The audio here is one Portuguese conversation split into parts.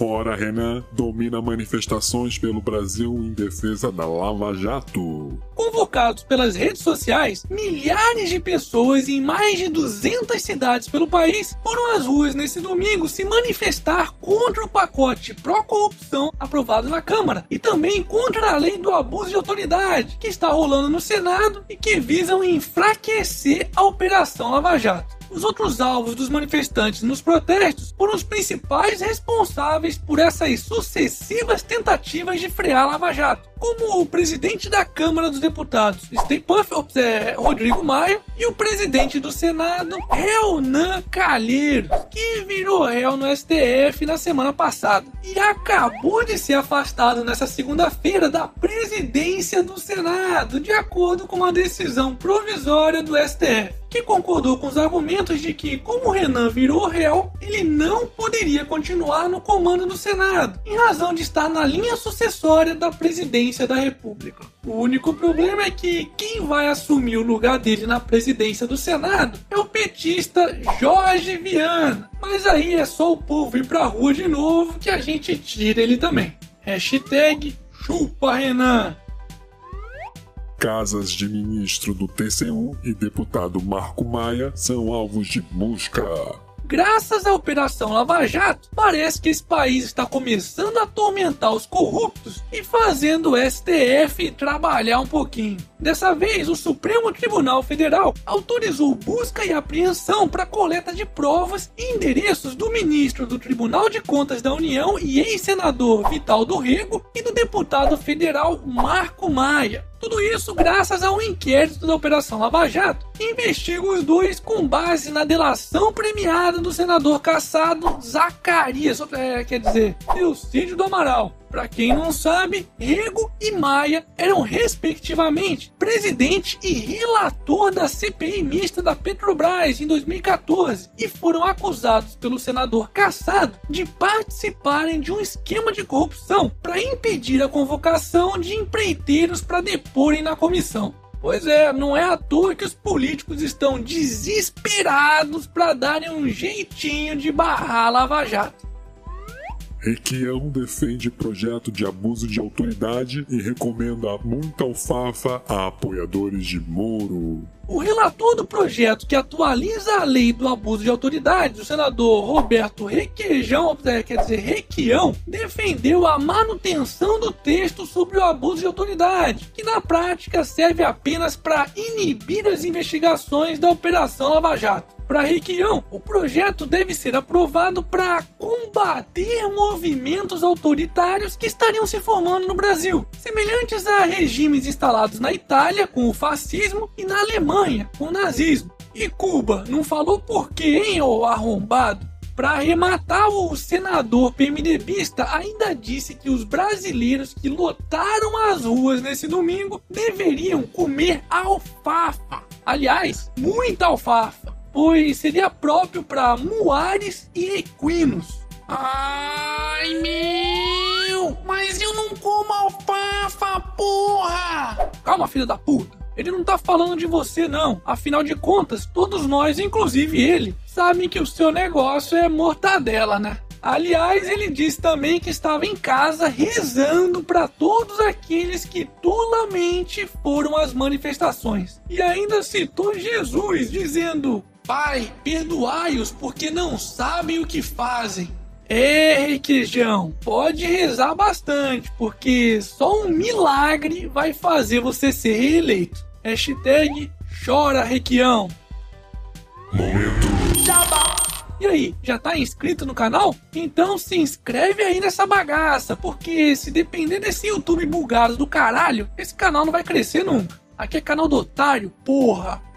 Fora Renan, domina manifestações pelo Brasil em defesa da Lava Jato. Convocados pelas redes sociais, milhares de pessoas em mais de 200 cidades pelo país foram às ruas nesse domingo se manifestar contra o pacote pró-corrupção aprovado na Câmara e também contra a lei do abuso de autoridade que está rolando no Senado e que visam enfraquecer a Operação Lava Jato. Os outros alvos dos manifestantes nos protestos foram os principais responsáveis por essas sucessivas tentativas de frear a Lava Jato, como o presidente da Câmara dos Deputados, Stay Puff, é, Rodrigo Maia, e o presidente do Senado, Renan Calheiros, que virou réu no STF na semana passada e acabou de ser afastado nessa segunda-feira da presidência do Senado, de acordo com uma decisão provisória do STF que concordou com os argumentos de que, como Renan virou réu, ele não poderia continuar no comando do Senado, em razão de estar na linha sucessória da presidência da República. O único problema é que quem vai assumir o lugar dele na presidência do Senado é o petista Jorge Viana. Mas aí é só o povo ir pra rua de novo que a gente tira ele também. Hashtag chupa Renan. Casas de ministro do TCU e deputado Marco Maia são alvos de busca. Graças à Operação Lava Jato, parece que esse país está começando a atormentar os corruptos e fazendo o STF trabalhar um pouquinho. Dessa vez, o Supremo Tribunal Federal autorizou busca e apreensão para coleta de provas e endereços do ministro do Tribunal de Contas da União e ex-senador Vital do Rego e do deputado federal Marco Maia. Tudo isso graças a um inquérito da Operação Lava Jato, que investiga os dois com base na delação premiada do senador caçado Zacarias, é, quer dizer, Eucídio do Amaral. Para quem não sabe, Rego e Maia eram respectivamente presidente e relator da CPI mista da Petrobras em 2014 e foram acusados pelo senador Cassado de participarem de um esquema de corrupção para impedir a convocação de empreiteiros para deporem na comissão. Pois é, não é à toa que os políticos estão desesperados para darem um jeitinho de barrar a Lava Jato. Requião defende projeto de abuso de autoridade e recomenda muita alfafa a apoiadores de Moro. O relator do projeto que atualiza a lei do abuso de autoridade, o senador Roberto Requeijão, é, quer dizer, Requião, defendeu a manutenção do texto sobre o abuso de autoridade, que na prática serve apenas para inibir as investigações da Operação Lava Jato. Para Requião, o projeto deve ser aprovado para combater movimentos autoritários que estariam se formando no Brasil, semelhantes a regimes instalados na Itália com o fascismo e na Alemanha com o nazismo. E Cuba não falou por quê, hein, arrombado? Para arrematar, o senador PMDBista ainda disse que os brasileiros que lotaram as ruas nesse domingo deveriam comer alfafa. Aliás, muita alfafa pois seria próprio para muares e equinos. Ai meu! Mas eu não como alfafa, porra! Calma, filha da puta. Ele não tá falando de você, não. Afinal de contas, todos nós, inclusive ele, sabem que o seu negócio é mortadela, né? Aliás, ele disse também que estava em casa rezando para todos aqueles que tolamente foram às manifestações. E ainda citou Jesus, dizendo: Pai, perdoai-os porque não sabem o que fazem. É, Requeijão, pode rezar bastante, porque só um milagre vai fazer você ser reeleito. Hashtag chora, Requião. Momento. Jabá. E aí, já tá inscrito no canal? Então se inscreve aí nessa bagaça, porque se depender desse YouTube bugado do caralho, esse canal não vai crescer nunca. Aqui é canal do otário, porra.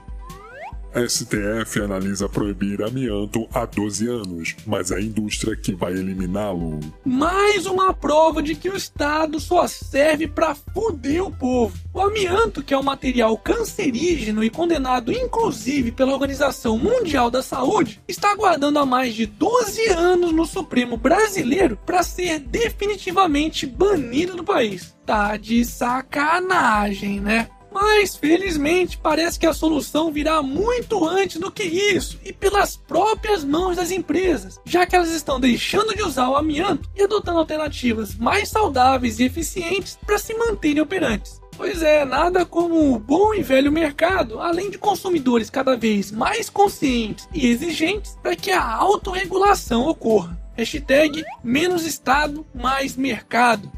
STF analisa proibir amianto há 12 anos, mas a indústria que vai eliminá-lo. Mais uma prova de que o Estado só serve para fuder o povo. O amianto, que é um material cancerígeno e condenado inclusive pela Organização Mundial da Saúde, está aguardando há mais de 12 anos no Supremo brasileiro para ser definitivamente banido do país. Tá de sacanagem, né? Mas, felizmente, parece que a solução virá muito antes do que isso e pelas próprias mãos das empresas, já que elas estão deixando de usar o amianto e adotando alternativas mais saudáveis e eficientes para se manterem operantes. Pois é, nada como o bom e velho mercado, além de consumidores cada vez mais conscientes e exigentes para que a autorregulação ocorra. Hashtag menos Estado, mais mercado.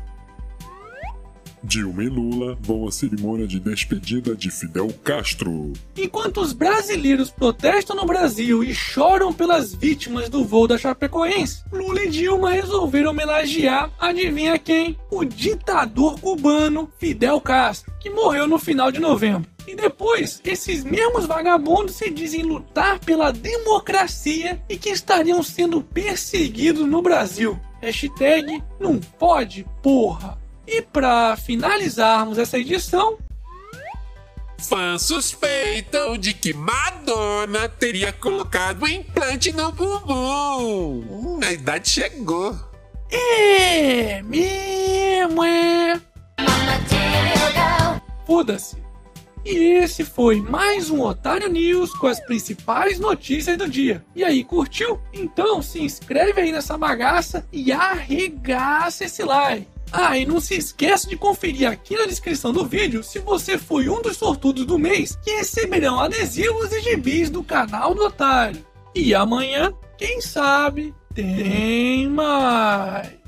Dilma e Lula vão à cerimônia de despedida de Fidel Castro. Enquanto os brasileiros protestam no Brasil e choram pelas vítimas do voo da Chapecoense, Lula e Dilma resolveram homenagear, adivinha quem? O ditador cubano Fidel Castro, que morreu no final de novembro. E depois, esses mesmos vagabundos se dizem lutar pela democracia e que estariam sendo perseguidos no Brasil. Hashtag não pode, porra. E para finalizarmos essa edição, Fãs suspeitam de que Madonna teria colocado um implante no bumbum. Hum, a idade chegou. é mesmo, é. Foda-se. E esse foi mais um Otário News com as principais notícias do dia. E aí, curtiu? Então se inscreve aí nessa bagaça e arregaça esse like. Ah, e não se esqueça de conferir aqui na descrição do vídeo se você foi um dos sortudos do mês que receberão adesivos e gibis do canal do Otário. E amanhã, quem sabe, tem mais.